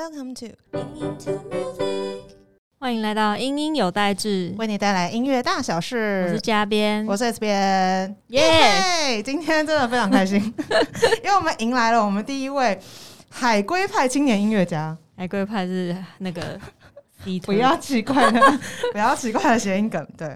Welcome to 欢迎来到英英有代志，为你带来音乐大小事我。是嘉边，我是 S 边，耶耶！今天真的非常开心，因为我们迎来了我们第一位海龟派青年音乐家。海龟派是那个不要奇怪的，不要奇怪的谐音梗。对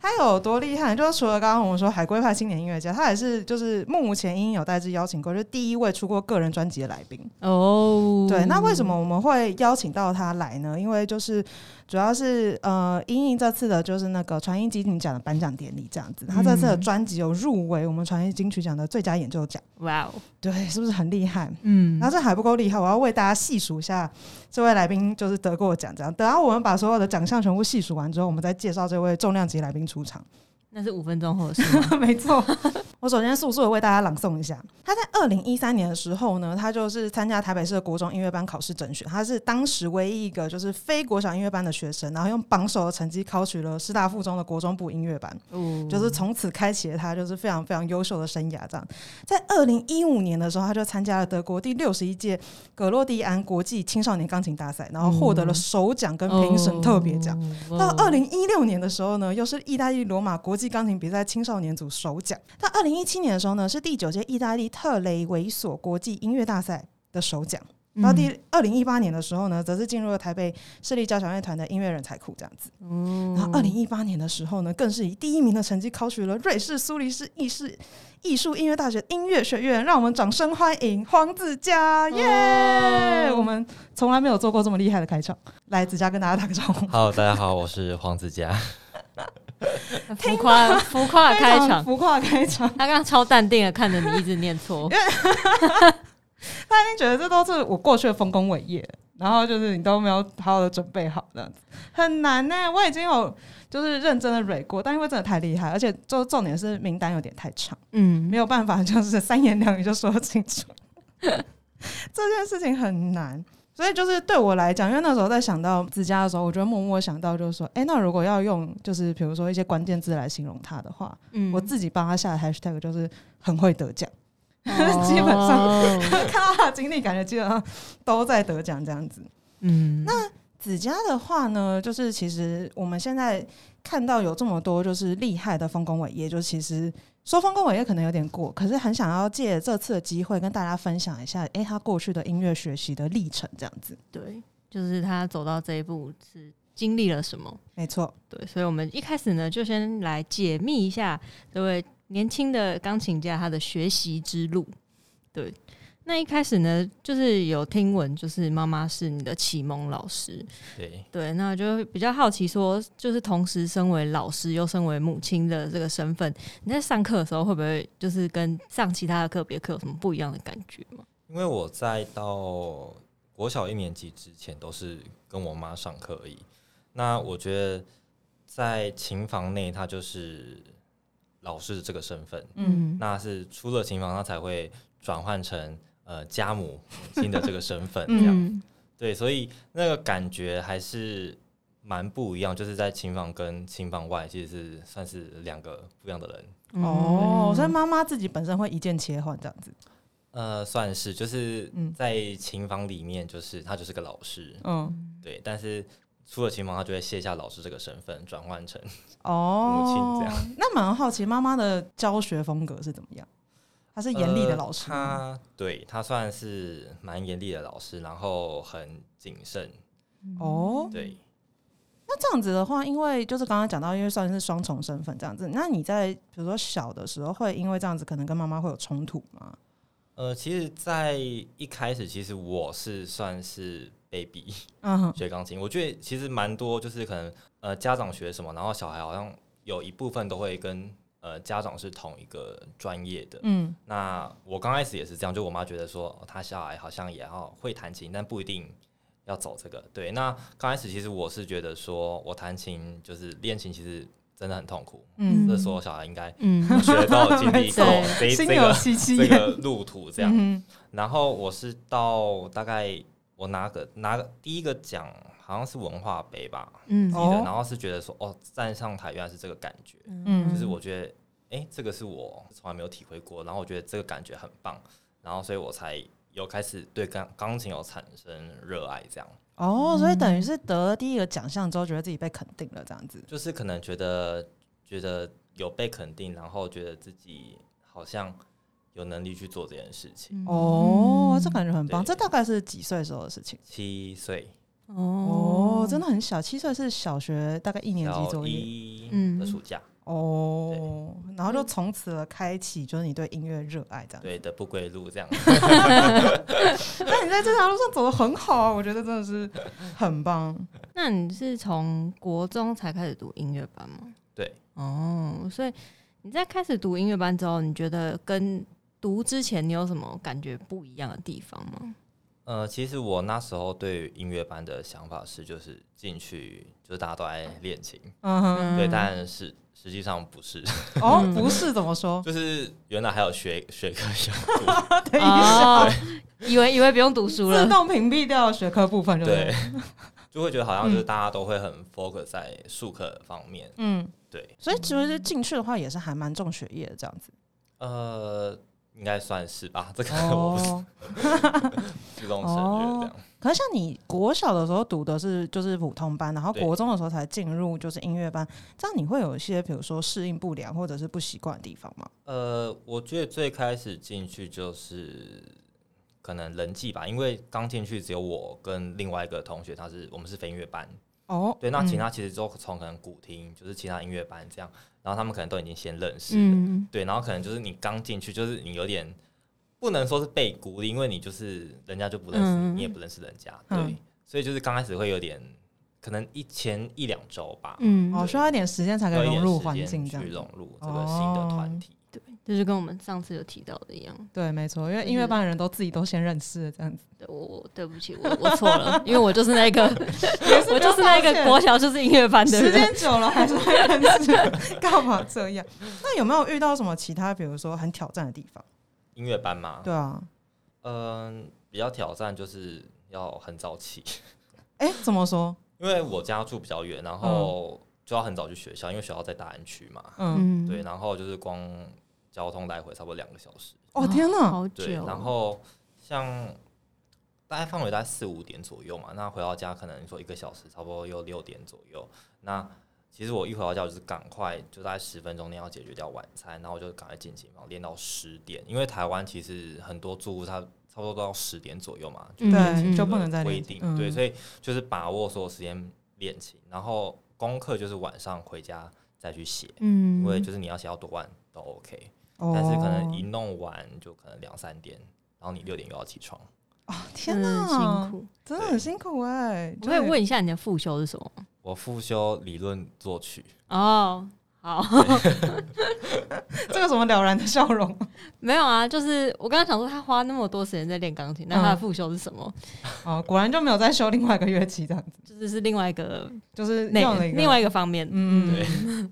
他有多厉害，就是除了刚刚我们说海龟派青年音乐家，他也是就是目前英有代志邀请过，就是第一位出过个人专辑的来宾。哦。对，那为什么我们会邀请到他来呢？因为就是主要是呃，英英这次的就是那个传音金曲奖的颁奖典礼这样子，他这次的专辑有入围我们传音金曲奖的最佳演奏奖。哇哦，对，是不是很厉害？嗯然后这还不够厉害，我要为大家细数一下这位来宾就是得过奖，这样。等到我们把所有的奖项全部细数完之后，我们再介绍这位重量级来宾出场。那是五分钟后的事？没错，我首先速速的为大家朗诵一下。他在二零一三年的时候呢，他就是参加台北市的国中音乐班考试甄选，他是当时唯一一个就是非国小音乐班的学生，然后用榜首的成绩考取了师大附中的国中部音乐班。嗯就是从此开启了他就是非常非常优秀的生涯。这样，在二零一五年的时候，他就参加了德国第六十一届格洛蒂安国际青少年钢琴大赛，然后获得了首奖跟评审特别奖。哦到二零一六年的时候呢，又是意大利罗马国际钢琴比赛青少年组首奖。到二零一七年的时候呢，是第九届意大利特雷维索国际音乐大赛的首奖。嗯到第二零一八年的时候呢，则是进入了台北市立交响乐团的音乐人才库这样子。嗯然后二零一八年的时候呢，更是以第一名的成绩考取了瑞士苏黎世艺术艺术音乐大学音乐学院。让我们掌声欢迎黄子佳，耶、哦我们从来没有做过这么厉害的开场。来，子佳跟大家打个招呼。Hello，大家好，我是黄子佳。浮夸 浮夸开场，浮夸开场，他刚刚超淡定的看着你一直念错，他已经觉得这都是我过去的丰功伟业，然后就是你都没有好好的准备好，这样子很难呢、我已经有就是认真的蕊过，但因为真的太厉害，而且就重点是名单有点太长，嗯。没有办法就是三言两语就说清楚，这件事情很难。所以就是对我来讲，因为那时候在想到子佳的时候，我就默默想到，就是说，哎、那如果要用就是比如说一些关键字来形容他的话，嗯我自己帮他下的 hashtag 就是很会得奖。哦基本上 看到他的经历，感觉基本上都在得奖这样子。嗯那子佳的话呢，就是其实我们现在看到有这么多就是厉害的丰功伟业，就其实说风跟我也可能有点过，可是很想要借这次的机会跟大家分享一下，诶，他过去的音乐学习的历程这样子。对，就是他走到这一步是经历了什么？没错，对，所以我们一开始呢，就先来解密一下这位年轻的钢琴家他的学习之路。对，那一开始呢，就是有听闻，就是妈妈是你的启蒙老师。对，对，那就比较好奇说，就是同时身为老师又身为母亲的这个身份，你在上课的时候会不会就是跟上其他的个别课有什么不一样的感觉吗？因为我在到国小一年级之前都是跟我妈上课而已。那我觉得在琴房内，他就是老师的这个身份，嗯那是出了琴房，他才会转换成呃家母母亲的这个身份，这样。嗯对，所以那个感觉还是蛮不一样，就是在琴房跟琴房外，其实是算是两个不一样的人。哦，所以嗯妈妈自己本身会一键切换这样子。呃，算是就是嗯在琴房里面，就是他就是个老师，嗯，对，但是出了琴房，他就会卸下老师这个身份，转换成哦，母亲这样。那蛮好奇妈妈的教学风格是怎么样？她是严厉的老师呃？他对他算是蛮严厉的老师，然后很谨慎，哦，对。那这样子的话，因为就是刚刚讲到，因为算是双重身份这样子，那你在比如说小的时候，会因为这样子可能跟妈妈会有冲突吗？呃，其实，在一开始，其实我是算是 baby，嗯，学钢琴。我觉得其实蛮多，就是可能呃家长学什么，然后小孩好像有一部分都会跟呃家长是同一个专业的。嗯那我刚开始也是这样，就我妈觉得说，哦她小孩好像也要会弹琴，但不一定要走这个。对，那刚开始其实我是觉得说，我弹琴就是练琴，其实真的很痛苦。嗯这所有小孩应该嗯学都有经历 过这这个这个路途这样。嗯然后我是到大概我拿个拿个第一个奖，好像是文化杯吧，嗯。记得。哦。然后是觉得说，哦，站上台原来是这个感觉，嗯。就是我觉得，哎，这个是我从来没有体会过，然后我觉得这个感觉很棒，然后所以我才有开始对钢钢琴有产生热爱，这样。哦，所以等于是得了第一个奖项之后，觉得自己被肯定了，这样子。就是可能觉得觉得有被肯定，然后觉得自己好像有能力去做这件事情。哦，这感觉很棒。这大概是几岁时候的事情？七岁哦，真的很小，七岁是小学大概一年级左右。嗯的暑假，哦，然后就从此了开启，就是你对音乐热爱这样。对的不归路这样。那你在这条路上走的很好啊，我觉得真的是很棒。那你是从国中才开始读音乐班吗？对，哦，所以你在开始读音乐班之后，你觉得跟读之前你有什么感觉不一样的地方吗？呃，其实我那时候对音乐班的想法是，就是进去就是大家都爱练琴，嗯哼，对，但是实际上不是，哦，不是怎么说？就是原来还有学 学科要读，等一下，哦，以为以为不用读书了。自了，动屏蔽掉学科部分，对不对？对？，就会觉得好像就是大家都会很 focus 在术科方面，嗯，对，所以其实进去的话也是还蛮重学业的这样子。呃，应该算是吧，这个我不是哦，自动省略这样。可是像你国小的时候读的是就是普通班，然后国中的时候才进入就是音乐班，这样你会有一些比如说适应不良或者是不习惯的地方吗？呃，我觉得最开始进去就是可能人际吧，因为刚进去只有我跟另外一个同学，他是我们是非音乐班，哦，对，那嗯其他其实都从可能古听，就是其他音乐班这样，然后他们可能都已经先认识了，嗯，对，然后可能就是你刚进去，就是你有点不能说是被孤立，因为你就是人家就不认识你，嗯。你也不认识人家，嗯。对，所以就是刚开始会有点，可能一前一两周吧，嗯，哦，需要一点时间才可以融入环境。去融入这个新的团体。对，就是跟我们上次有提到的一样。对，没错，因为音乐班的人都自己都先认识了这样子。对我我对不起，我我错了，因为我就是那个，我就是那个国小就是音乐班的时。间久了还是会认识，干嘛这样？那有没有遇到什么其他，比如说很挑战的地方？音乐班嘛，对啊，嗯，比较挑战就是要很早起，哎、怎么说？因为我家住比较远，然后就要很早去学校，因为学校在大安区嘛，嗯，嗯，对，然后就是光交通来回差不多两个小时，哦天哪，好对，久。然后像大概范围大概四五点左右嘛，那回到家可能说一个小时，差不多又六点左右。那其实我一回到家就是赶快就大概十分钟内要解决掉晚餐，然后就赶快进琴房练到十点，因为台湾其实很多住户他差不多都要十点左右嘛，对，嗯就不能再规练定，对，所以以就是把握所有时间练琴，然后功课就是晚上回家再去写，嗯，因为就是你要写到多晚都 OK，哦但是可能一弄完就可能两三点，然后你六点又要起床。哦天真的哪，辛苦。真的很辛苦哎、我可以问一下你的副修是什么？我复修理论作曲，哦，好，这个什么了然的笑容？没有啊，就是我刚刚想说他花那么多时间在练钢琴，那他的副修是什么？哦，果然就没有再修另外一个乐器这样子，就是是另外一个就是那用了一个另外一个方面。嗯，对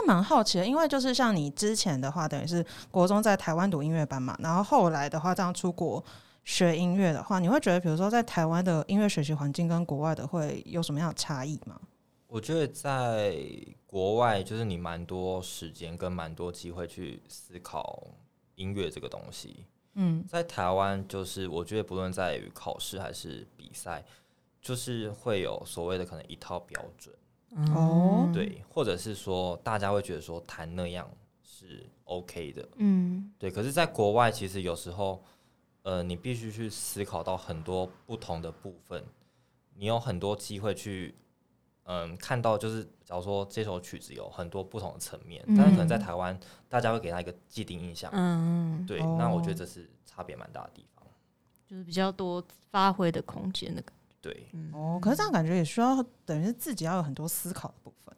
那蛮好奇的，因为就是像你之前的话，等于是国中在台湾读音乐班嘛，然后后来的话这样出国学音乐的话，你会觉得比如说在台湾的音乐学习环境跟国外的会有什么样的差异吗？我觉得在国外就是你蛮多时间跟蛮多机会去思考音乐这个东西，嗯在台湾就是我觉得不论在于考试还是比赛，就是会有所谓的可能一套标准，哦。对，或者是说大家会觉得说弹那样是 OK 的，嗯。对，可是，在国外其实有时候，呃，你必须去思考到很多不同的部分，你有很多机会去，嗯，看到就是，假如说这首曲子有很多不同的层面，但是可能在嗯台湾，大家会给他一个既定印象，嗯，对，那我觉得哦这是差别蛮大的地方，就是比较多发挥的空间的感对，嗯哦，可是这样感觉也需要等于是自己要有很多思考的部分。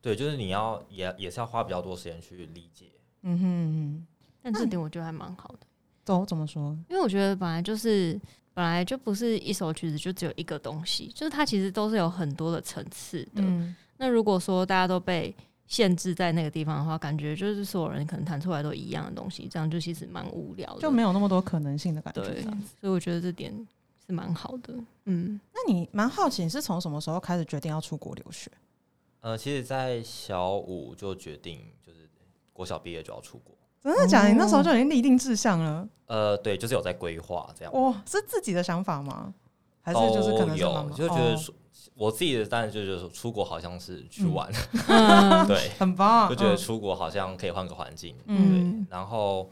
对，就是你要也也是要花比较多时间去理解，嗯哼嗯哼，但这点我觉得还蛮好的，都怎么说？因为我觉得本来就是本来就不是一首曲子就只有一个东西，就是它其实都是有很多的层次的。嗯那如果说大家都被限制在那个地方的话，感觉就是所有人可能弹出来都一样的东西，这样就其实蛮无聊的，就没有那么多可能性的感觉。对这样，所以我觉得这点是蛮好的。嗯，那你蛮好奇，你是从什么时候开始决定要出国留学？呃，其实，在小五就决定就是国小毕业就要出国，真的假的？哦你那时候就已经立定志向了？呃，对，就是有在规划这样。哇，是自己的想法吗？还是就是可能有，就觉得我自己的当然就觉得说出国好像是去玩，嗯 对，很棒，就觉得嗯出国好像可以换个环境，嗯。然后，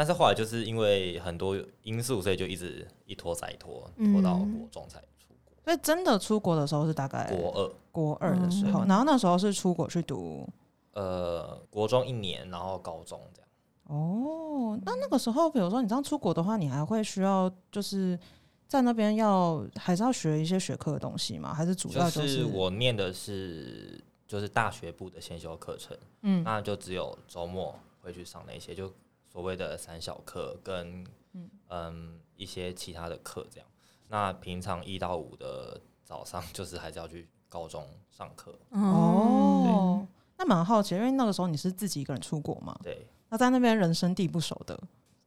但是后来就是因为很多因素，所以就一直一拖再拖，拖到嗯国中才出国。所以真的出国的时候是大概国二，国二的时候，嗯然后那时候是出国去读。呃，国中一年，然后高中这样。哦，那那个时候，比如说你这样出国的话，你还会需要就是在那边要还是要学一些学科的东西吗？还是主要就是我念的是就是大学部的先修课程，嗯那就只有周末会去上那些就所谓的三小课跟嗯一些其他的课这样。那平常一到五的早上 就是还是要去高中上课，哦，那蛮好奇，因为那个时候你是自己一个人出国嘛，对，那在那边人生地不熟的，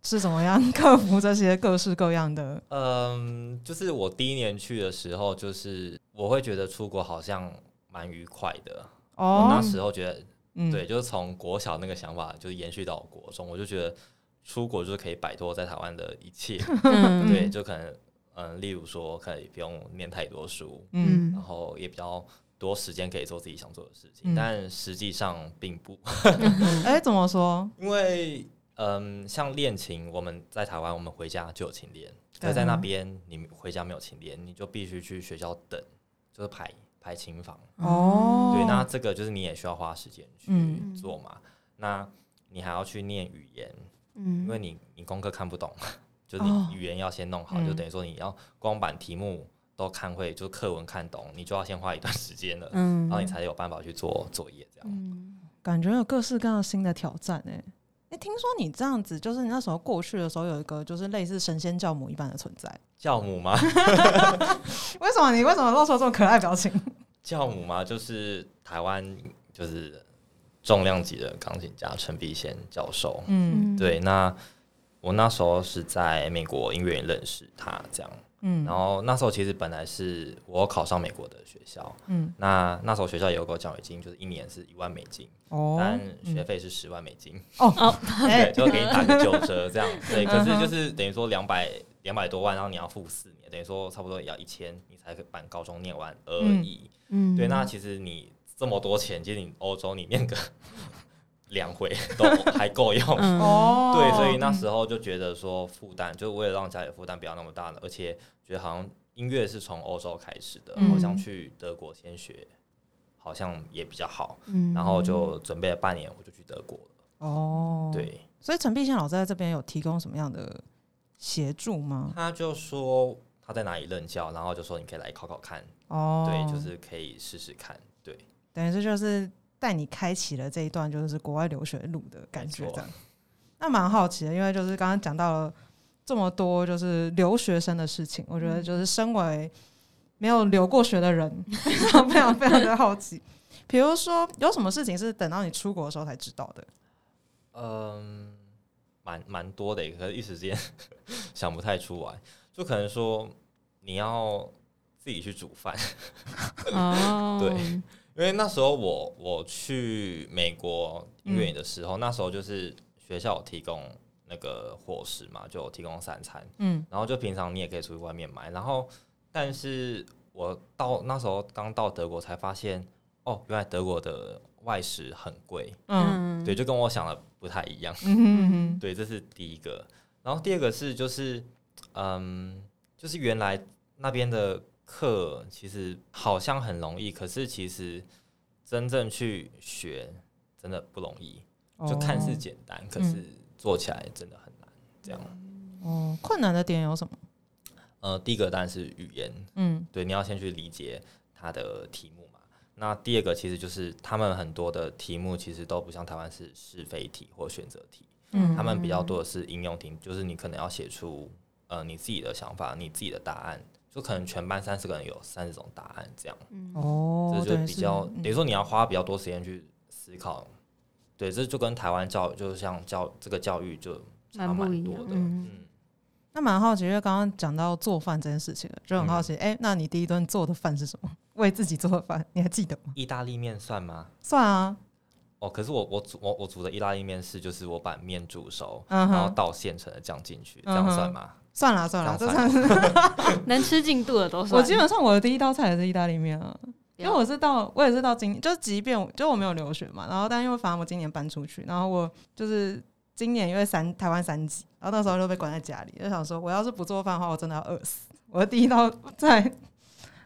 是怎么样克服这些各式各样的？嗯，就是我第一年去的时候，就是我会觉得出国好像蛮愉快的。哦那哦，时候觉得，嗯。对，就是从国小那个想法，就是延续到国中，我就觉得出国就是可以摆脱在台湾的一切，嗯对，就可能，嗯，例如说，可以不用念太多书，嗯。然后也比较多时间可以做自己想做的事嗯。情，但实际上并不，哎、怎么说？因为，嗯，像练琴，我们在台湾，我们回家就有琴练，可在那边你回家没有琴练，你就必须去学校等，就是排排琴房。哦，对，那这个就是你也需要花时间去嗯。做嘛。那你还要去念语言，嗯。因为你你功课看不懂，就你语言要先弄好，嗯。就等于说你要光板题目都看会，就课文看懂，你就要先花一段时间了，嗯。然后你才有办法去做作业这样。嗯。感觉有各式各样新的挑战哎、哎、听说你这样子，就是你那时候过去的时候，有一个就是类似神仙教母一般的存在。教母吗？为什么你为什么露出这么可爱表情？教母吗？就是台湾就是重量级的钢琴家陈碧贤教授。嗯对，那我那时候是在美国音乐院认识他，这样。嗯。然后那时候其实本来是我考上美国的学校，嗯。那那时候学校也有给我奖学金，就是一年是一万美金，哦但学费是十万美金，哦。对，就给你打个九折这样。对，可是就是等于说两百两百多万，然后你要付四年，等于说差不多也要一千，你才可以把高中念完而已。嗯。对，那其实你这么多钱，其实你欧洲你念个两回都还够用。嗯 哦，对，所以那时候就觉得说负担，就为了让家里负担不要那么大了，而且觉得好像音乐是从欧洲开始的，嗯好像去德国先学，好像也比较好。嗯然后就准备了半年，我就去德国了。哦，，对，所以陈碧宪老师在这边有提供什么样的协助吗？他就说他在哪里任教，然后就说你可以来考考看，哦，对，就是可以试试看，对，等于这就是带你开启了这一段就是国外留学路的感觉，这样。那蛮好奇的，因为就是刚刚讲到了这么多就是留学生的事情，我觉得就是身为没有留过学的人，非常非常非常的好奇。比如说，有什么事情是等到你出国的时候才知道的？嗯，蛮蛮多的，可是一时间想不太出来，就可能说你要自己去煮饭。哦 对因为那时候我我去美国音乐院的时候，那时候就是学校有提供那个伙食嘛，就有提供三餐，嗯。然后就平常你也可以出去外面买，然后但是我到那时候刚到德国才发现，哦，原来德国的外食很贵，嗯。对，就跟我想的不太一样，嗯哼哼。对，这是第一个，然后第二个是就是嗯，就是原来那边的课其实好像很容易，可是其实真正去学真的不容易，就看似简单，可是做起来真的很难。这样，哦，困难的点有什么？呃，第一个当然是语言，嗯对，你要先去理解它的题目嘛。那第二个其实就是他们很多的题目其实都不像台湾是是非题或选择题，嗯他们比较多的是应用题，就是你可能要写出呃你自己的想法、你自己的答案，就可能全班三十个人有三十种答案这样，哦，这就比较是等于说你要花比较多时间去思考。对，这就跟台湾教就是像教这个教育就差蛮多的，嗯嗯。那蛮好奇，因为刚刚讲到做饭这件事情了，就很好奇，哎、那你第一顿做的饭是什么？为自己做的饭，你还记得吗？意大利面算吗？算啊，哦，可是我我煮我我煮的意大利面是就是我把面煮熟，嗯然后倒现成的酱进去，这样算吗？算了算了，这这算是 能吃进肚的都算。我基本上我的第一道菜也是意大利面啊。因为我是到我也是到今，就是即便就我没有留学嘛，然后但因为反正我今年搬出去，然后我就是今年因为三台湾三级，然后那时候就被关在家里，就想说我要是不做饭的话，我真的要饿死。我的第一道菜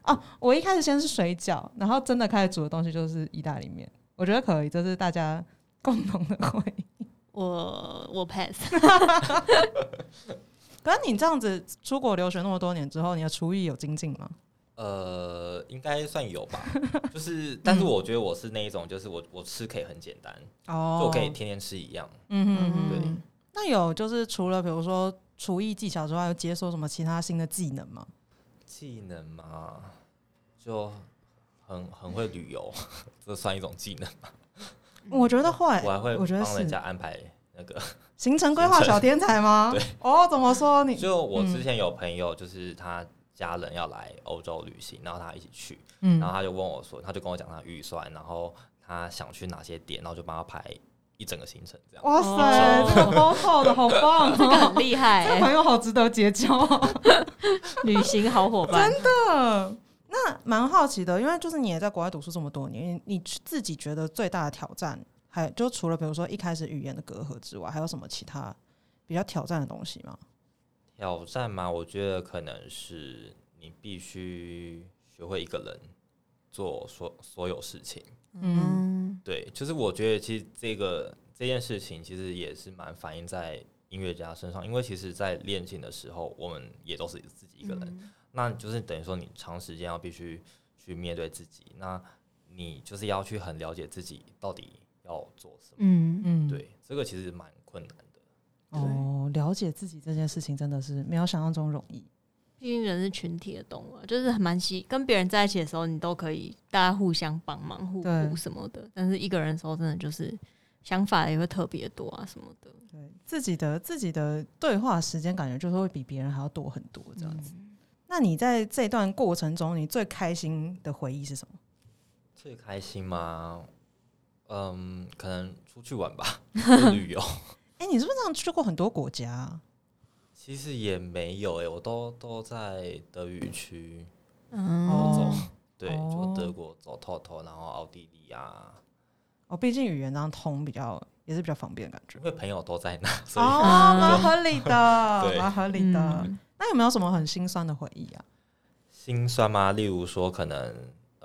哦，我一开始先是水饺，然后真的开始煮的东西就是意大利面，我觉得可以，这是大家共同的回忆。我我 pass，可是你这样子出国留学那么多年之后，你的厨艺有精进吗？呃，应该算有吧，就是，但是我觉得我是那一种，就是我我吃可以很简单，哦就我可以天天吃一样。嗯哼哼对。那有就是除了比如说厨艺技巧之外，有解锁什么其他新的技能吗？技能嘛，就很很会旅游，这算一种技能吧。我觉得会，我还会我觉得帮人家安排那个。行程规划小天才吗？对。哦，怎么说你？就我嗯之前有朋友，就是他家人要来欧洲旅行，然后他一起去，嗯然后他就问我说，他就跟我讲他预算，然后他想去哪些点，然后就帮他排一整个行程这样。哇塞，哦这个包套的好棒这个哦！很厉害这个欸，朋友好值得结交哦。旅行好伙伴。真的，那蛮好奇的，因为就是你也在国外读书这么多年，你自己觉得最大的挑战，还就除了比如说一开始语言的隔阂之外，还有什么其他比较挑战的东西吗？挑战嘛，我觉得可能是你必须学会一个人做所所有事情。嗯，对，就是我觉得其实这个这件事情其实也是蛮反映在音乐家身上，因为其实，在练琴的时候，我们也都是自己一个人，嗯那就是等于说你长时间要必须去面对自己，那你就是要去很了解自己到底要做什么。嗯嗯，对，这个其实蛮困难的。哦，了解自己这件事情真的是没有想象中容易。毕竟人是群体的动物啊，就是蛮喜跟别人在一起的时候，你都可以大家互相帮忙、互补什么的。但是一个人的时候，真的就是想法也会特别多啊什么的。对自己的自己的对话时间，感觉就是会比别人还要多很多这样子。那你在这段过程中，你最开心的回忆是什么？最开心吗？嗯，可能出去玩吧，旅游。哎、你是不是这样去过很多国家、啊？其实也没有哎、我都都在德语区嗯，哦对，哦就德国走透透，然后奥地利啊，哦，毕竟语言这样通比较也是比较方便的感觉因。为朋友都在那，所以、哦，蛮合理的，对蛮合理的。嗯那有没有什么很心酸的回忆啊？心酸吗？例如说，可能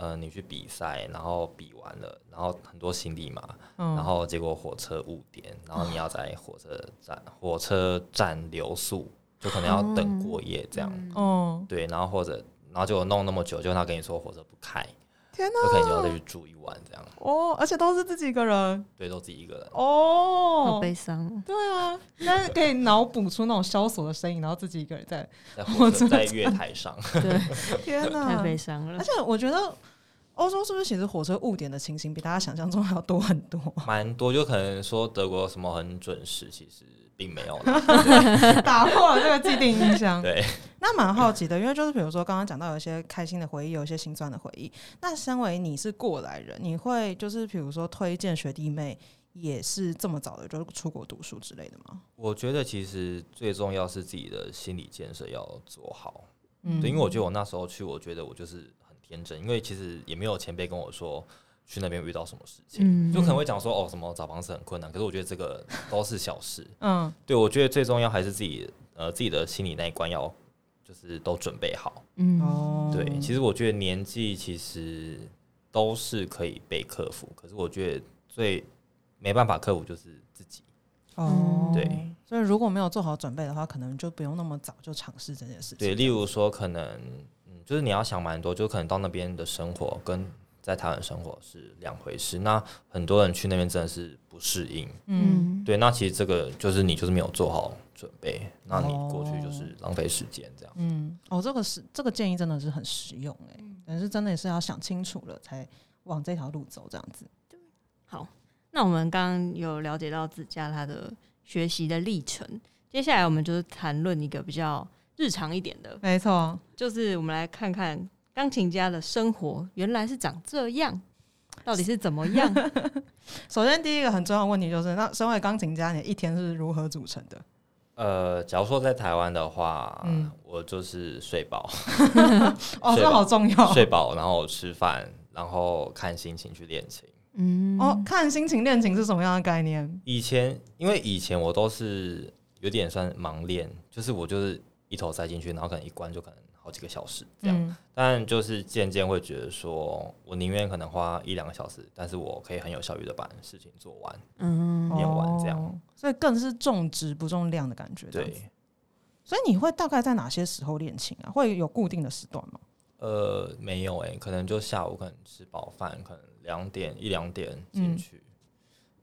呃，你去比赛，然后比完了，然后很多行李嘛，嗯，然后结果火车误点，然后你要在火车站火车站留宿，就可能要等过夜这样。嗯哦，对，然后或者然后就弄那么久，就他跟你说火车不开，天就可能就要再去住一晚这样。哦，而且都是自己一个人对，都自己一个人哦。好哦。悲伤哦。对啊，那可以脑补出那种萧索的声音，然后自己一个人在。在火车在月台上，对，天哪，太悲伤了而。且我觉得欧洲是不是其实火车误点的情形比大家想象中还要多很多？蛮多，就可能说德国什么很准时，其实并没有啦。打破了这个既定印象。对，那蛮好奇的，因为就是比如说刚刚讲到有一些开心的回忆，有一些心酸的回忆。那身为你是过来人，你会就是比如说推荐学弟妹也是这么早的就出国读书之类的吗？我觉得其实最重要是自己的心理建设要做好。嗯对，因为我觉得我那时候去，我觉得我就是很天真，因为其实也没有前辈跟我说去那边遇到什么事情，嗯就可能会讲说哦什么找房子很困难，可是我觉得这个都是小事。嗯对，我觉得最重要还是自己呃自己的心理那一关要就是都准备好。嗯，哦，对，其实我觉得年纪其实都是可以被克服，可是我觉得最没办法克服就是自己。哦，对，所以如果没有做好准备的话，可能就不用那么早就尝试这件事情。对，例如说可能嗯，就是你要想蛮多，就可能到那边的生活跟在台湾生活是两回事。那很多人去那边真的是不适应。嗯，对，那其实这个就是你就是没有做好准备，那你过去就哦是浪费时间这样。嗯，哦，这个是这个建议真的是很实用哎、嗯但是真的也是要想清楚了才往这条路走这样子。好，那我们刚刚有了解到自家他的学习的历程，接下来我们就是谈论一个比较日常一点的，没错，就是我们来看看钢琴家的生活原来是长这样。到底是怎么样？首先第一个很重要的问题就是，那身为钢琴家，你一天是如何组成的？呃，假如说在台湾的话，嗯我就是睡饱，哦，这好重要睡饱，然后吃饭，然后看心情去练琴。嗯，哦。看心情练琴是什么样的概念？以前因为以前我都是有点算盲练，就是我就是一头塞进去，然后可能一关就可能好几个小时这样。嗯但就是渐渐会觉得说，我宁愿可能花一两个小时，但是我可以很有效率的把事情做完。嗯，念完这样哦，所以更是重质不重量的感觉。对，所以你会大概在哪些时候练琴啊？会有固定的时段吗？呃，没有诶、可能就下午可能吃饱饭，可能两点一两点进去，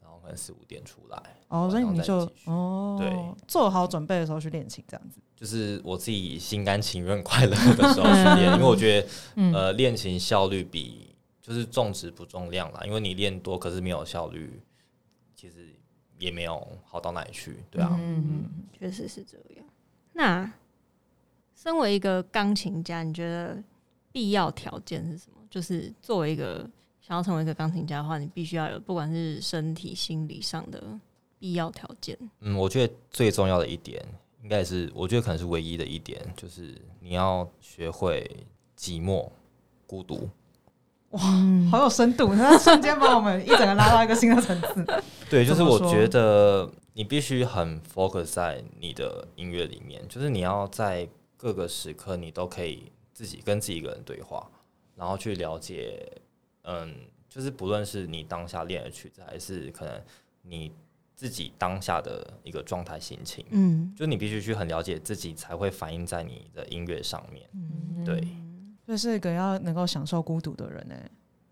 然后可能四五点出来。哦，所以你就哦，对，做好准备的时候去练琴，这样子。就是我自己心甘情愿、快乐的时候去练，因为我觉得，嗯呃，练琴效率比就是重质不重量啦，因为你练多可是没有效率，其实也没有好到哪里去，对啊。嗯，确实是这样。那身为一个钢琴家，你觉得必要条件是什么？就是作为一个想要成为一个钢琴家的话，你必须要有不管是身体、心理上的必要条件。嗯，我觉得最重要的一点，应该是我觉得可能是唯一的一点，就是你要学会寂寞、孤独。哇好有深度，那瞬间把我们一整个拉到一个新的层次。对，就是我觉得你必须很 focus 在你的音乐里面，就是你要在各个时刻你都可以自己跟自己一个人对话，然后去了解，嗯，就是不论是你当下练的曲子，还是可能你自己当下的一个状态心情，嗯，就你必须去很了解自己，才会反映在你的音乐上面。对，这是一个要能够享受孤独的人呢、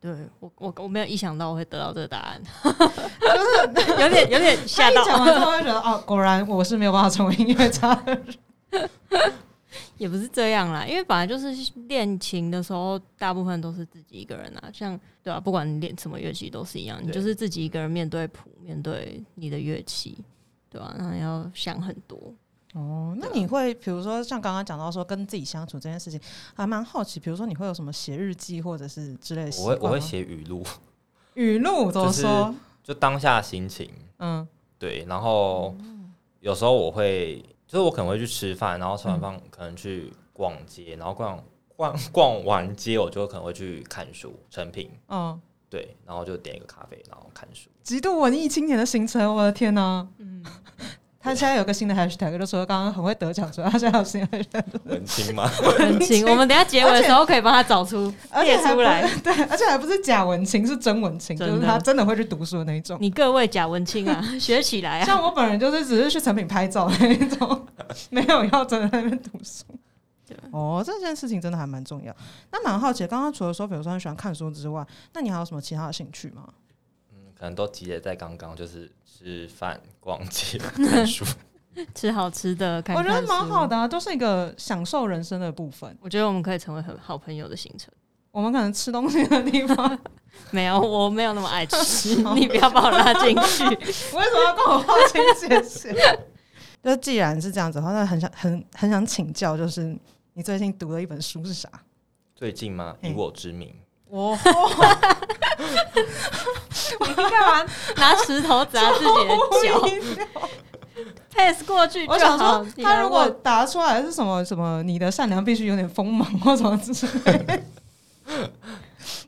对我我我没有意想到我会得到这个答案，有点有点吓到。一讲完之后，会觉得哦，果然我是没有办法成为音乐家的人。也不是这样啦，因为本来就是练琴的时候，大部分都是自己一个人啊，像对啊，不管你练什么乐器都是一样，你就是自己一个人面对谱，面对你的乐器，对吧、然后要想很多。哦，那你会比如说像刚刚讲到说跟自己相处这件事情，还蛮好奇，比如说你会有什么写日记或者是之类的习我会我会写语录，语录怎么就是说？就当下心情，嗯对，然后有时候我会，就是我可能会去吃饭，然后吃完饭可能去逛街，然后逛逛 逛完街，我就可能会去看书成品，嗯，对，然后就点一个咖啡，然后看书。极度文艺青年的行程，我的天哪！嗯，他现在有个新的 hashtag，就说刚刚很会得奖，所以他现在有新的 hashtag，文青吗？文青，我们等下结尾的时候可以帮他找出列而且还不出来。对，而且还不是假文青，是真文青，就是他真的会去读书的那一种。你各位假文青啊，学起来啊！像我本人就是只是去成品拍照的那一种，没有要真的在那边读书对。哦，这件事情真的还蛮重要。那蛮好奇，刚刚除了说，比如说很喜欢看书之外，那你还有什么其他的兴趣吗？嗯，可能都集结在刚刚，就是吃饭、逛街、看书。吃好吃的，看我觉得蛮好的、啊，都是一个享受人生的部分。我觉得我们可以成为很好朋友的行程。我们可能吃东西的地方，没有，我没有那么爱吃，你不要把我拉进去。为什么要跟我划清界限？就既然是这样子的话，那很想很很想请教，就是你最近读的一本书是啥？最近吗？嗯以我之名，我你干嘛拿石头砸自己的脚？pass 过去就我想。说，他如果答出来是什么什么，你的善良必须有点锋芒或什么之类的，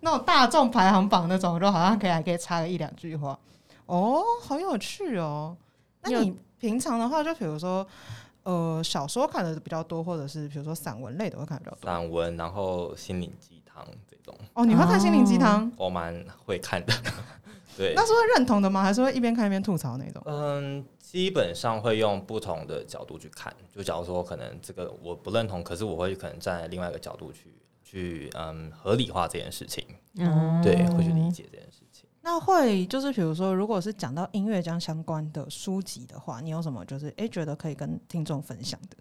那种大众排行榜那种，就好像可以还可以插个一两句话。哦，好有趣哦。那你平常的话，就比如说，呃，小说看的比较多，或者是比如说散文类的会看的比较多。散文，然后心灵鸡汤这种，哦，你会看心灵鸡汤？我蛮会看的。对，那是会认同的吗？还是会一边看一边吐槽那种？嗯，基本上会用不同的角度去看。就假如说可能这个我不认同，可是我会可能站在另外一个角度去去嗯合理化这件事情，嗯，对，会去理解这件事情。那会就是比如说，如果是讲到音乐这样相关的书籍的话，你有什么就是哎、诶觉得可以跟听众分享的？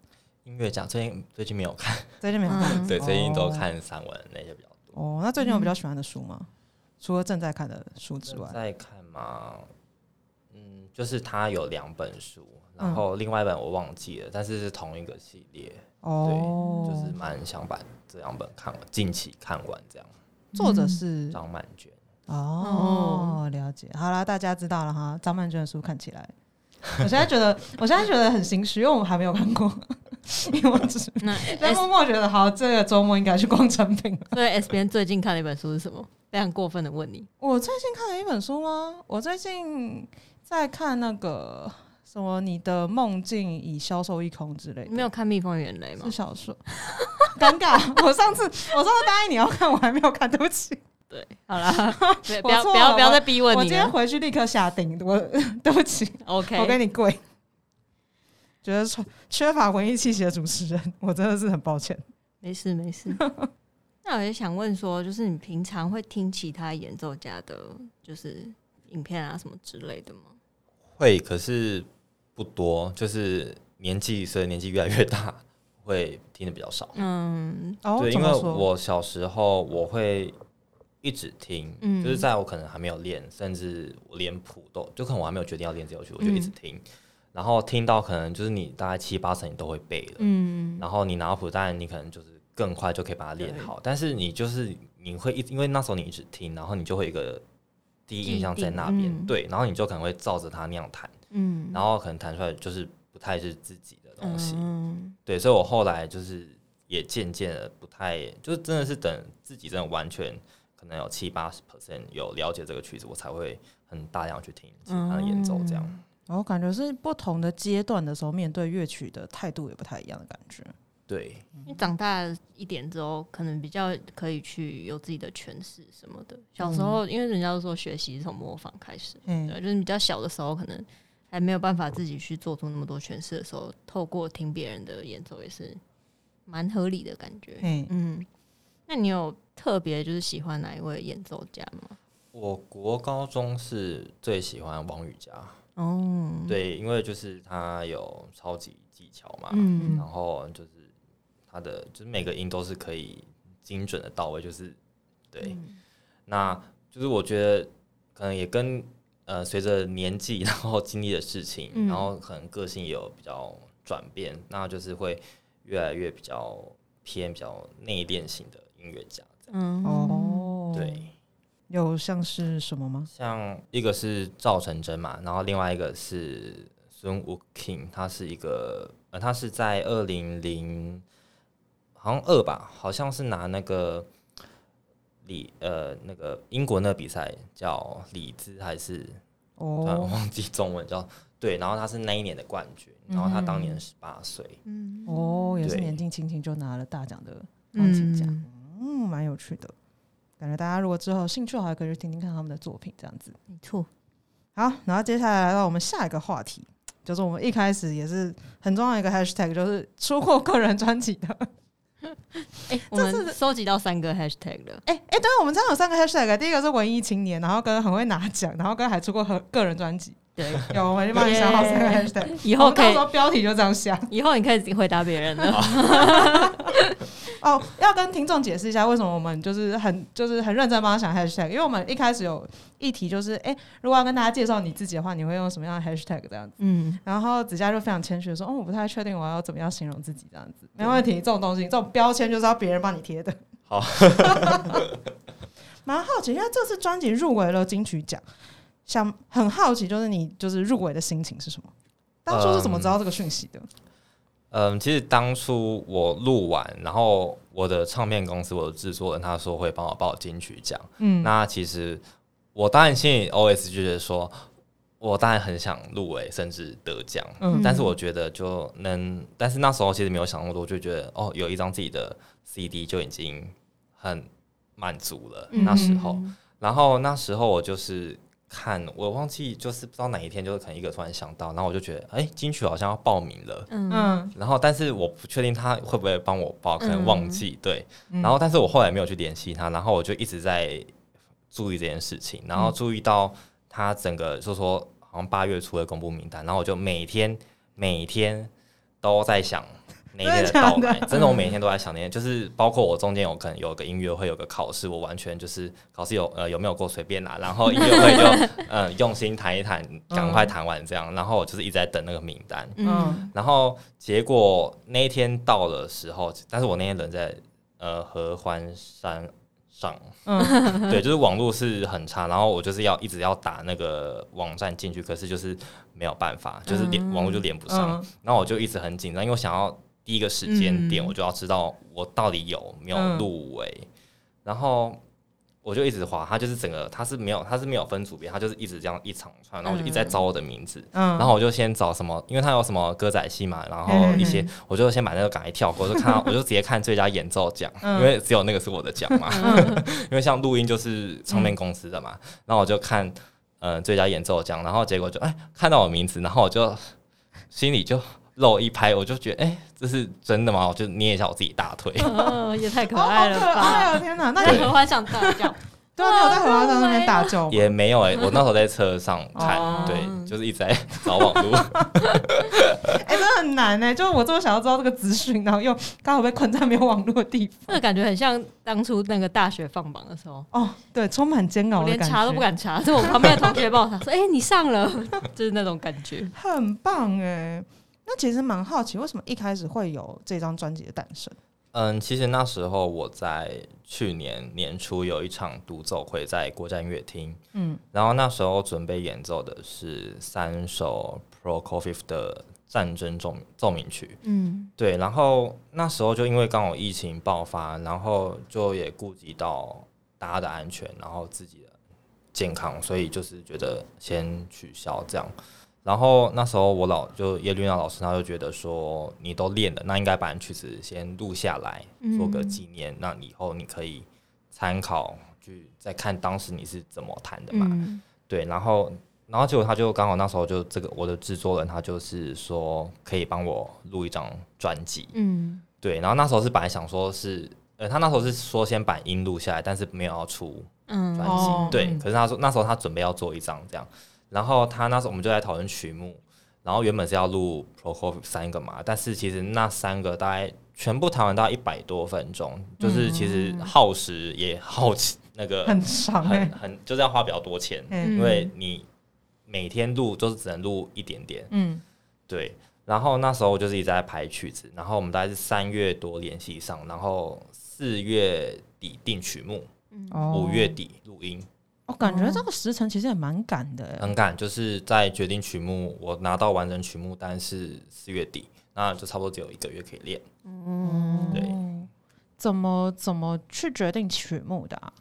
音乐奖最近最近没有看，最近没有看、嗯 对，最近都哦看散文那些比较多。哦。那最近有比较喜欢的书吗？除了正在看的书之外，在看吗？嗯，就是他有两本书，嗯然后另外一本我忘记了，但是是同一个系列，哦，就是蛮想把这两本看完，近期看完这样。作者是张曼娟，哦，了解。好啦，大家知道了哈。张曼娟的书看起来，我现在觉得，我现在觉得很心虚，因为我还没有看过，因为我只是那默默觉得，好，这个周末应该去逛成品了。所以 S 边最近看了一本书是什么？非常过分的问你，我最近看了一本书吗？我最近在看那个什么《你的梦境已销售一空》之类的，你没有看《蜜蜂与眼泪》吗是？小说。尴尬，我上次我上次答应你要看，我还没有看，对不起。对，好啦，不要不要不要再逼问我你我。今天回去立刻下定，我对不起，OK，我跟你跪。觉得缺缺乏文艺气息的主持人，我真的是很抱歉。没事没事。那我也想问说，就是你平常会听其他演奏家的，就是影片啊什么之类的吗？会，可是不多，就是年纪随着年纪越来越大，会听的比较少。嗯哦，对，因为？我小时候我会一直听，嗯就是在我可能还没有练，甚至我连谱都，就可能我还没有决定要练这首曲，我就一直听，然后听到可能就是你大概七八成你都会背了，嗯。然后你拿到谱，当然你可能就是更快就可以把它练好，但是你就是你会一，因为那时候你一直听，然后你就会有一个第一印象在那边，对，然后你就可能会照着它那样弹，嗯。然后可能弹出来就是不太是自己的东西，嗯。对，所以我后来就是也渐渐的不太，就是真的是等自己真的完全可能有七八十 percent 有了解这个曲子，我才会很大量去听其他的演奏这样。嗯我感觉是不同的阶段的时候，面对乐曲的态度也不太一样的感觉。对，你长大一点之后，可能比较可以去有自己的诠释什么的。小时候，因为人家都说学习是从模仿开始，嗯，对，就是比较小的时候，可能还没有办法自己去做出那么多诠释的时候，透过听别人的演奏也是蛮合理的感觉。嗯，嗯，那你有特别就是喜欢哪一位演奏家吗？我国高中是最喜欢王羽佳，哦，，对，因为就是他有超级技巧嘛，嗯。然后就是他的就是每个音都是可以精准的到位，就是对，那就是我觉得可能也跟呃随着年纪，然后经历的事情，嗯。然后可能个性也有比较转变，那就是会越来越比较偏比较内敛型的音乐家这样。嗯，哦，对，，有像是什么吗？像一个是赵成真嘛，然后另外一个是孙武 King，他是一个呃，他是在二零零好像二吧，好像是拿那个李呃那个英国那个比赛叫李兹还是？哦，忘记中文叫对，然后他是那一年的冠军，然后他当年十八岁，嗯。哦，也是年纪轻轻就拿了大奖的钢琴家，嗯。嗯，蛮有趣的。感觉大家如果之后有兴趣的话，可以去听听看他们的作品，这样子。没错，好，然后接下来来到我们下一个话题，就是我们一开始也是很重要一个 hashtag，就是出过个人专辑的。哎、我们收集到三个 hashtag 了，哎、哎、对，我们这样有三个 hashtag，第一个是文艺青年，然后跟很会拿奖，然后跟还出过个个人专辑。对，有，我们就帮你想好三个 hashtag，以后可以到时候标题就这样想。以后你可以自己回答别人了。哦，要跟听众解释一下，为什么我们就是很就是很认真帮他想 hashtag，因为我们一开始有议题就是，哎、如果要跟大家介绍你自己的话，你会用什么样的 hashtag 这样子？嗯，然后子佳就非常谦虚的说，哦，我不太确定我要怎么样形容自己这样子，没问题，这种东西，这种标签就是要别人帮你贴的。好，蛮好奇，因为这次专辑入围了金曲奖，想很好奇，就是你就是入围的心情是什么？当初是怎么知道这个讯息的？嗯，其实当初我录完，然后我的唱片公司，我的制作人他说会帮我报金曲奖。嗯，那其实我当然心里 OS 就觉得说，我当然很想入围，甚至得奖。嗯但是我觉得就能，但是那时候其实没有想那么多，就觉得哦，有一张自己的 CD 就已经很满足了。嗯那时候，然后那时候我就是看，我忘记就是不知道哪一天，就是可能一个突然想到，然后我就觉得，哎、金曲好像要报名了。嗯。嗯，然后，但是我不确定他会不会帮我报，可能忘记、对。嗯。然后，但是我后来没有去联系他，然后我就一直在注意这件事情，然后注意到他整个就说好像八月初的公布名单，然后我就每天每天都在想那一天的到来，真的我每天都在想那天，就是包括我中间有可能有个音乐会，有个考试，我完全就是考试有呃有没有过随便拿，然后音乐会就嗯 用心弹一弹，赶快弹完这样，然后我就是一直在等那个名单，嗯。然后结果那一天到的时候，但是我那天人在呃合欢山上，嗯。对，就是网络是很差，然后我就是要一直要打那个网站进去，可是就是没有办法，就是连、嗯。网络就连不上，嗯。然后我就一直很紧张，因为我想要第一个时间点，嗯。我就要知道我到底有没有嗯入围，然后我就一直滑，它就是整个它是没有它是没有分组别，它就是一直这样一长串，然后我就一直在找我的名字，嗯，然后我就先找什么，因为它有什么歌仔戏嘛，然后一些嗯我就先把那个赶快跳过，我就看到 我就直接看最佳演奏奖，嗯。因为只有那个是我的奖嘛，因为像录音就是唱片公司的嘛，然后我就看嗯最佳演奏奖，然后结果就哎看到我名字，然后我就心里就漏一拍，我就觉得哎这是真的吗？我就捏一下我自己大腿，哦，也太可哦好爱了可爱啊！哦！天哪，那在你对合欢上大叫，对啊，你有在荷花上那边大叫吗？也没有哎、我那时候在车上看，哦对，就是一直在找网路。哎，真的很难哎，就是我这么想要知道这个资讯，然后又刚好被困在没有网络的地方。那个感觉很像当初那个大学放榜的时候，哦，对，充满煎熬我的感觉，连查都不，敢查，是我旁边的同学帮我查，说：“哎，你上了。”就是那种感觉。很棒哎。那其实蛮好奇，为什么一开始会有这张专辑的诞生？嗯，其实那时候我在去年年初有一场独奏会在国家音乐厅，嗯然后那时候准备演奏的是三首 Prokofiev 的战争奏奏鸣曲，嗯对，然后那时候就因为刚好疫情爆发，然后就也顾及到大家的安全，然后自己的健康，所以就是觉得先取消这样。然后那时候我老就叶绿娜老师，他就觉得说你都练了，那应该把你曲子先录下来，做个嗯纪念，那以后你可以参考去再看当时你是怎么弹的嘛。嗯。对，然后然后结果他就刚好那时候就这个我的制作人他就是说可以帮我录一张专辑，嗯。对，然后那时候是本来想说是呃他那时候是说先把音录下来，但是没有要出嗯专辑，哦。对，嗯可是他说那时候他准备要做一张这样，然后他那时候我们就在讨论曲目，然后原本是要录 Prokofiev 三个嘛，但是其实那三个大概全部弹完大概一百多分钟，就是其实耗时也耗那个很长很哎，很就是要花比较多钱，嗯。因为你每天录就是只能录一点点，嗯。对。然后那时候我就是一直在排曲子，然后我们大概是三月多联系上，然后四月底定曲目，哦五月底录音，我感觉这个时程其实也蛮赶的哎。很赶，就是在决定曲目，我拿到完整曲目单是四月底，那就差不多只有一个月可以练。嗯对，怎么怎么去决定曲目的啊？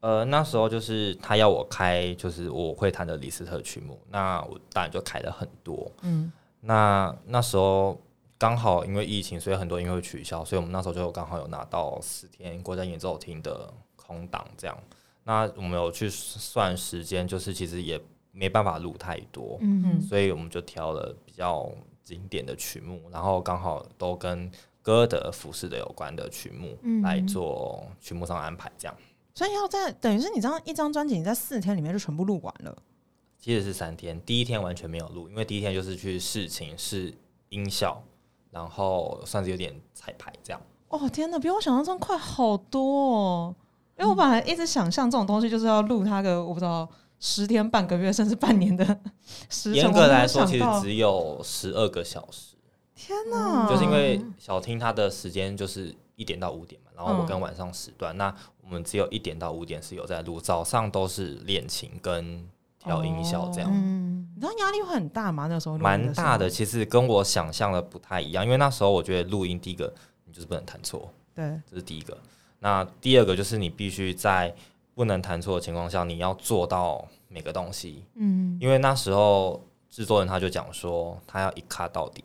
呃，那时候就是他要我开，就是我会弹的李斯特曲目，那我当然就开了很多。嗯那那时候刚好因为疫情，所以很多音乐会取消，所以我们那时候就刚好有拿到四天国家演奏厅的空档，这样。那我们有去算时间，就是其实也没办法录太多，嗯所以我们就挑了比较经典的曲目，然后刚好都跟歌德、服饰的有关的曲目嗯来做曲目上安排，这样。所以要在等于是你这样一张专辑，你在四天里面就全部录完了。其实是三天，第一天完全没有录，因为第一天就是去试琴、试音效，然后算是有点彩排这样。哦天哪，比我想象中快好多哦！因为我本来一直想象这种东西就是要录它个我不知道十天、半个月甚至半年的时间。严格来说，其实只有十二个小时，天哪，就是因为小听它的时间就是一点到五点嘛，然后我嗯跟晚上时段，那我们只有一点到五点是有在录，早上都是练琴跟调音效这样。嗯你知道压力会很大吗？那时候蛮大的，，其实跟我想象的不太一样，因为那时候我觉得录音第一个你就是不能弹错，对，这是第一个。那第二个就是你必须在不能弹错的情况下，你要做到每个东西，嗯。因为那时候制作人他就讲说他要一卡到底，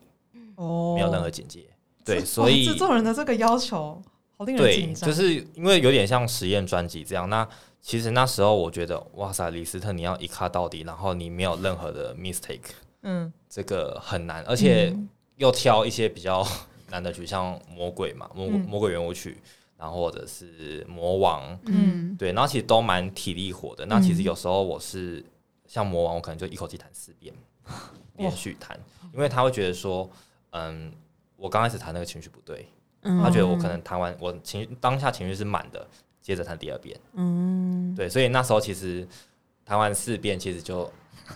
哦，没有任何简介。对，所以制作人的这个要求好令人，紧张，就是因为有点像实验专辑这样。那其实那时候我觉得，哇塞，李斯特你要一卡到底，然后你没有任何的 mistake，嗯。这个很难，而且嗯。又挑一些比较难的曲，像魔鬼嘛，魔嗯。魔鬼圆舞曲，然后或者是魔王，嗯。对，然后其实都蛮体力活的。那其实有时候我是像魔王，我可能就一口气弹四遍，连续弹，因为他会觉得说，嗯，我刚开始弹那个情绪不对，嗯他觉得我可能弹完我情绪当下情绪是满的，接着弹第二遍，嗯。对，所以那时候其实弹完四遍，其实就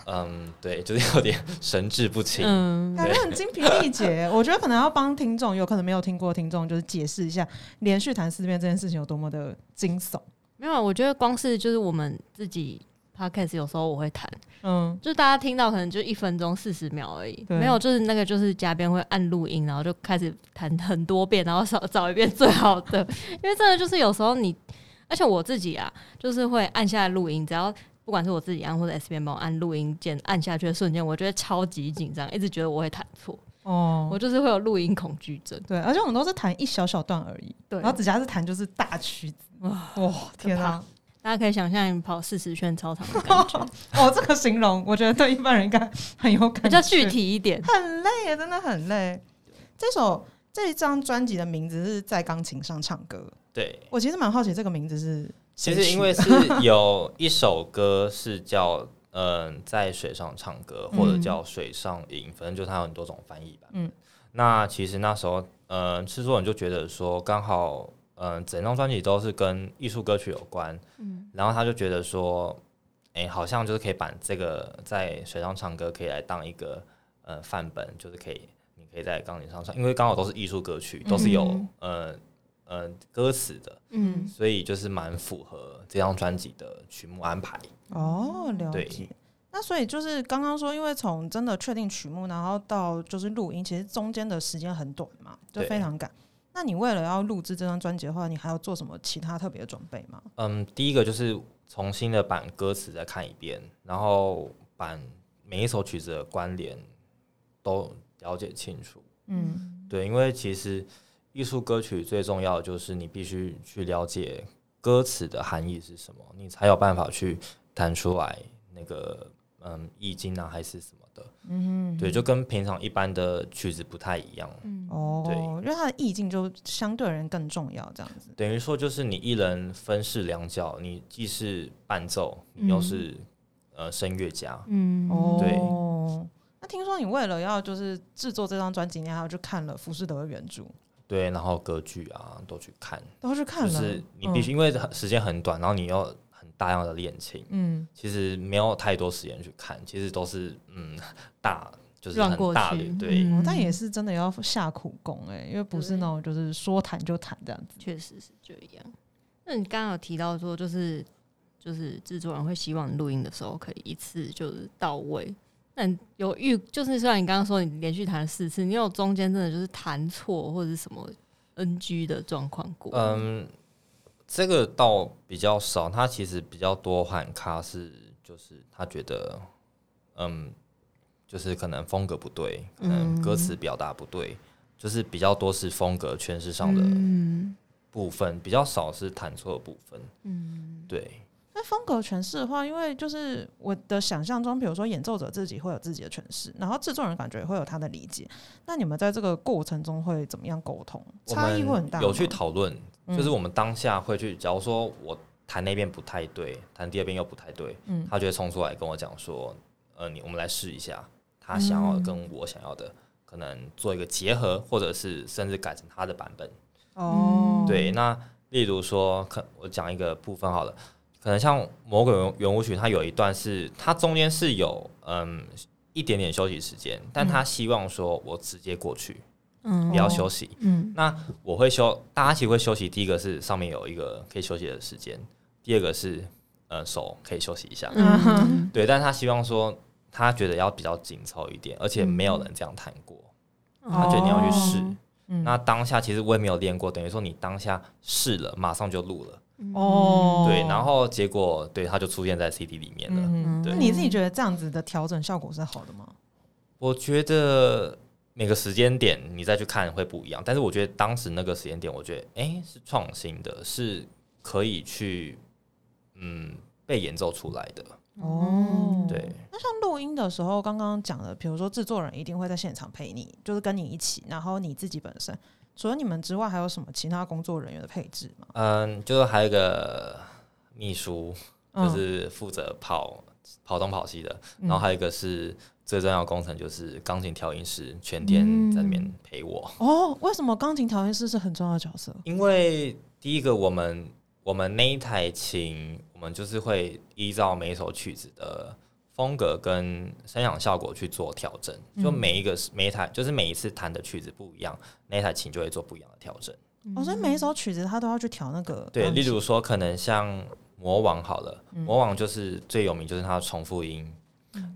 嗯，对，就是有点神志不清。嗯感觉很精疲力竭。我觉得可能要帮听众，有可能没有听过的听众，就是解释一下连续谈四遍这件事情有多么的惊悚。没有，我觉得光是就是我们自己 podcast 有时候我会弹，嗯，就是大家听到可能就一分钟四十秒而已，没有，就是那个就是嘉宾会按录音，然后就开始弹很多遍，然后找找一遍最好的，因为真的就是有时候你，而且我自己啊，就是会按下录音，只要不管是我自己按或者 S 边帮我按录音键按下去的瞬间，我觉得超级紧张，一直觉得我会弹错，哦。我，就是会有录音恐惧症。对，而且我们都是弹一小小段而已，对。然后子佳是弹就是大曲子，哇，天可啊！大家可以想象你跑四十圈操场的感觉，哦，这个形容我觉得对一般人应该很有感觉，比较具体一点。很累耶，真的很累。这首这一张专辑的名字是在钢琴上唱歌，对，我其实蛮好奇这个名字是其实因为是 有一首歌是叫嗯、在水上唱歌，或者叫水上吟，反正就它有很多种翻译吧。嗯，那其实那时候嗯、呃制作人就觉得说刚好嗯、呃整张专辑都是跟艺术歌曲有关，嗯。然后他就觉得说，哎、好像就是可以把这个在水上唱歌可以来当一个呃范本，就是可以你可以在钢琴上唱，因为刚好都是艺术歌曲，都是有、嗯。呃呃歌词的。嗯，所以就是蛮符合这张专辑的曲目安排。哦，了解。那所以就是刚刚说，因为从真的确定曲目，然后到就是录音，其实中间的时间很短嘛，就非常赶。那你为了要录制这张专辑的话，你还要做什么其他特别的准备吗？嗯，第一个就是重新的把歌词再看一遍，然后把每一首曲子的关联都了解清楚。嗯对，因为其实艺术歌曲最重要的就是你必须去了解歌词的含义是什么，你才有办法去弹出来那个嗯意境啊还是什么的。嗯，对，就跟平常一般的曲子不太一样。嗯哦，对因为它的意境就相对人更重要，这样子。等于说就是你一人分饰两角，你既是伴奏，你又是、呃声乐家。嗯哦，对。那听说你为了要就是制作这张专辑，你还要去看了浮士德的原著，对，然后歌剧啊都去看，都去看了。就是你必须、因为时间很短，然后你又很大量的练琴，嗯，其实没有太多时间去看，其实都是嗯大就是乱过去很大的对。但也是真的要下苦功哎、因为不是那种就是说弹就弹这样子。确实是这样。那你刚刚有提到说，就是就是制作人会希望你录音的时候可以一次就是到位。那你有遇就是虽然你刚刚说你连续弹了四次，你有中间真的就是弹错或者是什么 NG 的状况过？嗯，这个倒比较少，他其实比较多喊卡是就是他觉得嗯，就是可能风格不对，可能歌词表达不对，就是比较多是风格诠释上的嗯部分，比较少是弹错的部分。嗯对，那风格诠释的话，因为就是我的想象中，比如说演奏者自己会有自己的诠释，然后制作人感觉也会有他的理解。那你们在这个过程中会怎么样沟通？差异会很大有去讨论，嗯就是我们当下会去，假如说我弹那边不太对，弹第二遍又不太对，嗯他就会冲出来跟我讲说，呃，你我们来试一下，他想要跟我想要的。可能做一个结合，或者是甚至改成他的版本。哦，对，那例如说，可我讲一个部分好了，可能像《魔鬼圆圆舞曲》，它有一段是它中间是有嗯一点点休息时间，但他希望说我直接过去，嗯不要休息。嗯那我会休，大家其实会休息。第一个是上面有一个可以休息的时间，第二个是呃手可以休息一下。嗯 对，但是他希望说他觉得要比较紧凑一点，而且没有人这样弹过，他觉得你要去试。嗯那当下其实我也没有练过，等于说你当下试了，马上就录了。哦，对，然后结果对他就出现在 CD 里面了。嗯，对那你自己觉得这样子的调整效果是好的吗？我觉得每个时间点你再去看会不一样，但是我觉得当时那个时间点，我觉得哎、诶是创新的，是可以去嗯被演奏出来的。哦，对，那像录音的时候，刚刚讲的，比如说制作人一定会在现场陪你，就是跟你一起，然后你自己本身，除了你们之外，还有什么其他工作人员的配置吗？嗯，就是还有一个秘书，就嗯是负责跑跑东跑西的，嗯然后还有一个是最重要的工程，就是钢琴调音师，全天在里面陪我。哦，为什么钢琴调音师是很重要的角色？因为第一个，我们我们那一台琴，我们就是会依照每一首曲子的风格跟声响效果去做调整，就嗯每一个每一台就是每一次弹的曲子不一样，那一台琴就会做不一样的调整。哦，所以每一首曲子他都要去调那个对，例如说可能像魔王好了，嗯。魔王就是最有名，就是它的重复音。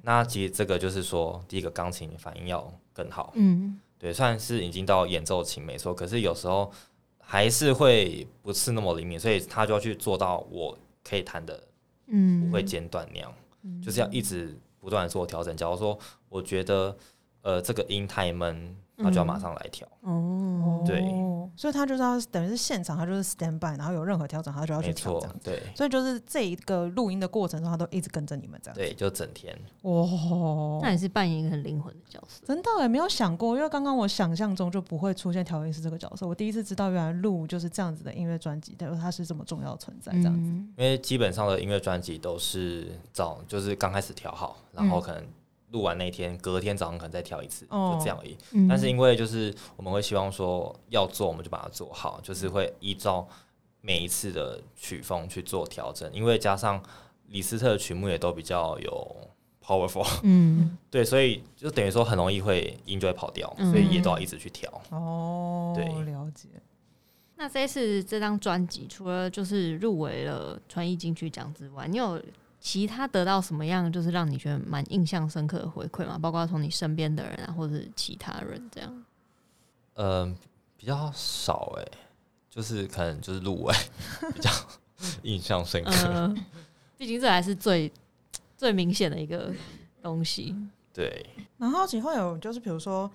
那其实这个就是说，第一个钢琴反应要更好。嗯。对，虽然是已经到演奏琴没错，可是有时候还是会不是那么灵敏，所以他就要去做到我可以弹的嗯，不会间断那样，就是要一直不断做调整。假如说我觉得呃这个音太闷，他就要马上来调。哦，对哦，所以他就是要等于是现场，他就是 stand by，然后有任何调整，他就要去调这样，。对所以就是这一个录音的过程中，他都一直跟着你们这样。对，就整天。哇，那也是扮演一个很灵魂的角色。真的也没有想过，因为刚刚我想象中就不会出现调音师这个角色。我第一次知道，原来录就是这样子的音乐专辑，但是它是这么重要的存在，这样子。嗯因为基本上的音乐专辑都是早，就是刚开始调好，然后可能录完那天，隔天早上可能再调一次，哦就这样而已。嗯但是因为就是我们会希望说要做，我们就把它做好，就是会依照每一次的曲风去做调整。因为加上李斯特的曲目也都比较有 powerful，嗯对，所以就等于说很容易会音就会跑掉，嗯所以也都要一直去调。哦，对了解。那这次这张专辑，除了就是入围了传艺金曲奖之外，你有其他得到什么样就是让你觉得蛮印象深刻的回馈嘛？包括从你身边的人啊，或者是其他人这样？嗯、比较少哎、就是可能就是入围比较印象深刻。呃，毕竟这还是最最明显的一个东西。对，然后奇会有就是比如说，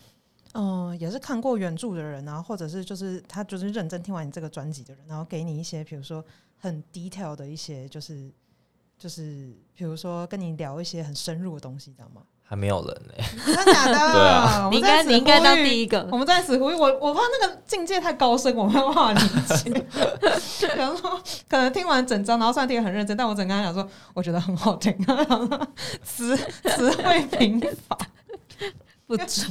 嗯、也是看过原著的人啊，或者是就是他就是认真听完你这个专辑的人，然后给你一些比如说很 detail 的一些就是就是比如说跟你聊一些很深入的东西，知道吗？还没有人哎、真的假的？对啊你应该你应该当第一个我。们在此呼吁，我我怕那个境界太高深，我没有办法理解。可能说，可能听完整张，然后虽然听得很认真，但我整个人讲说，我觉得很好听，词词汇贫乏。不止，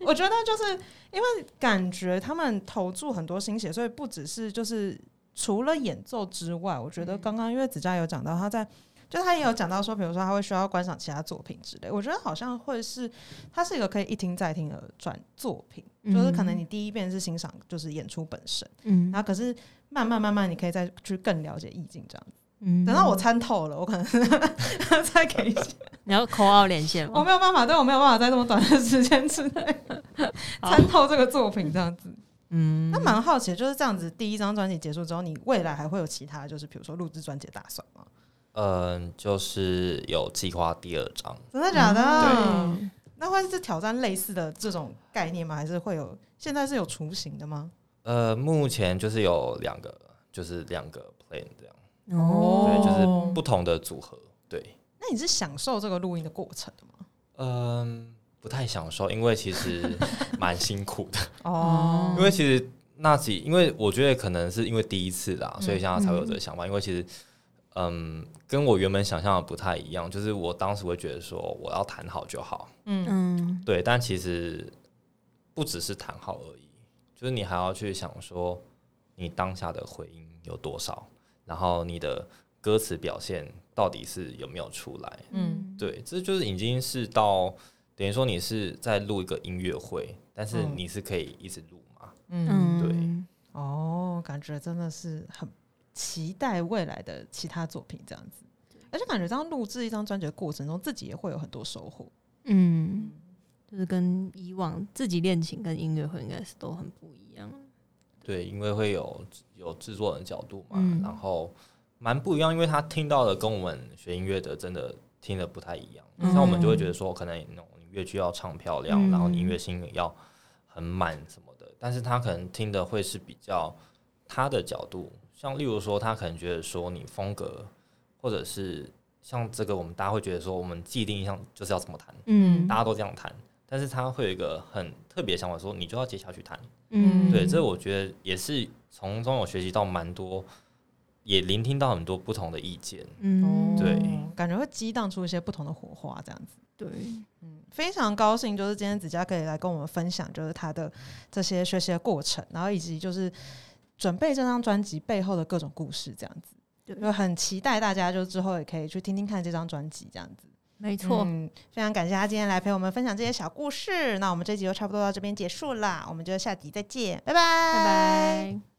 我觉得就是因为感觉他们投注很多心血，所以不只是就是除了演奏之外，我觉得刚刚因为子佳有讲到他在。就他也有讲到说，比如说他会需要观赏其他作品之类，我觉得好像会是它是一个可以一听再听的转作品，就是可能你第一遍是欣赏就是演出本身，嗯然后可是慢慢慢慢你可以再去更了解意境这样子。嗯等到我参透了，我可能 再给一些，你要口号连线我？没有办法，对我没有办法在这么短的时间之内参透这个作品这样子。嗯那蛮好奇的，就是这样子，第一张专辑结束之后，你未来还会有其他，就是比如说录制专辑的打算吗？嗯，就是有计划第二张。真的假的？对那会是挑战类似的这种概念吗？还是会有现在是有雏形的吗？呃，目前就是有两个，就是两个 plan 这样，哦对，就是不同的组合。对，那你是享受这个录音的过程的吗？嗯，不太享受，因为其实 蛮辛苦的。哦因为其实那几，因为我觉得可能是因为第一次啦，所以现在才会有这个想法。因为其实，嗯，跟我原本想象的不太一样，就是我当时会觉得说我要谈好就好，嗯嗯对，但其实不只是谈好而已，就是你还要去想说你当下的回音有多少，然后你的歌词表现到底是有没有出来。嗯对，这就是已经是到等于说你是在录一个音乐会，但是嗯你是可以一直录嘛。嗯嗯对哦，感觉真的是很期待未来的其他作品这样子，而且感觉这样录制一张专辑的过程中，自己也会有很多收获。嗯，就是跟以往自己练琴跟音乐会应该是都很不一样。对，因为会有有制作人的角度嘛，嗯然后蛮不一样，因为他听到的跟我们学音乐的真的听的不太一样。嗯像我们就会觉得说，可能那种你乐句要唱漂亮，嗯。然后你音乐性要很满什么的，但是他可能听的会是比较他的角度，像例如说，他可能觉得说你风格，或者是像这个，我们大家会觉得说，我们既定印象就是要怎么弹，嗯。大家都这样弹，但是他会有一个很特别的想法，说你就要接下去弹。嗯。对，这我觉得也是从中有学习到蛮多，也聆听到很多不同的意见。嗯对哦感觉会激荡出一些不同的火花，这样子。对，嗯，非常高兴，就是今天子佳可以来跟我们分享，就是他的这些学习的过程，然后以及就是准备这张专辑背后的各种故事，这样子。对就很期待大家就之后也可以去听听看这张专辑，这样子。没错，嗯，非常感谢他今天来陪我们分享这些小故事。那我们这集就差不多到这边结束啦，我们就下集再见，拜拜，拜拜。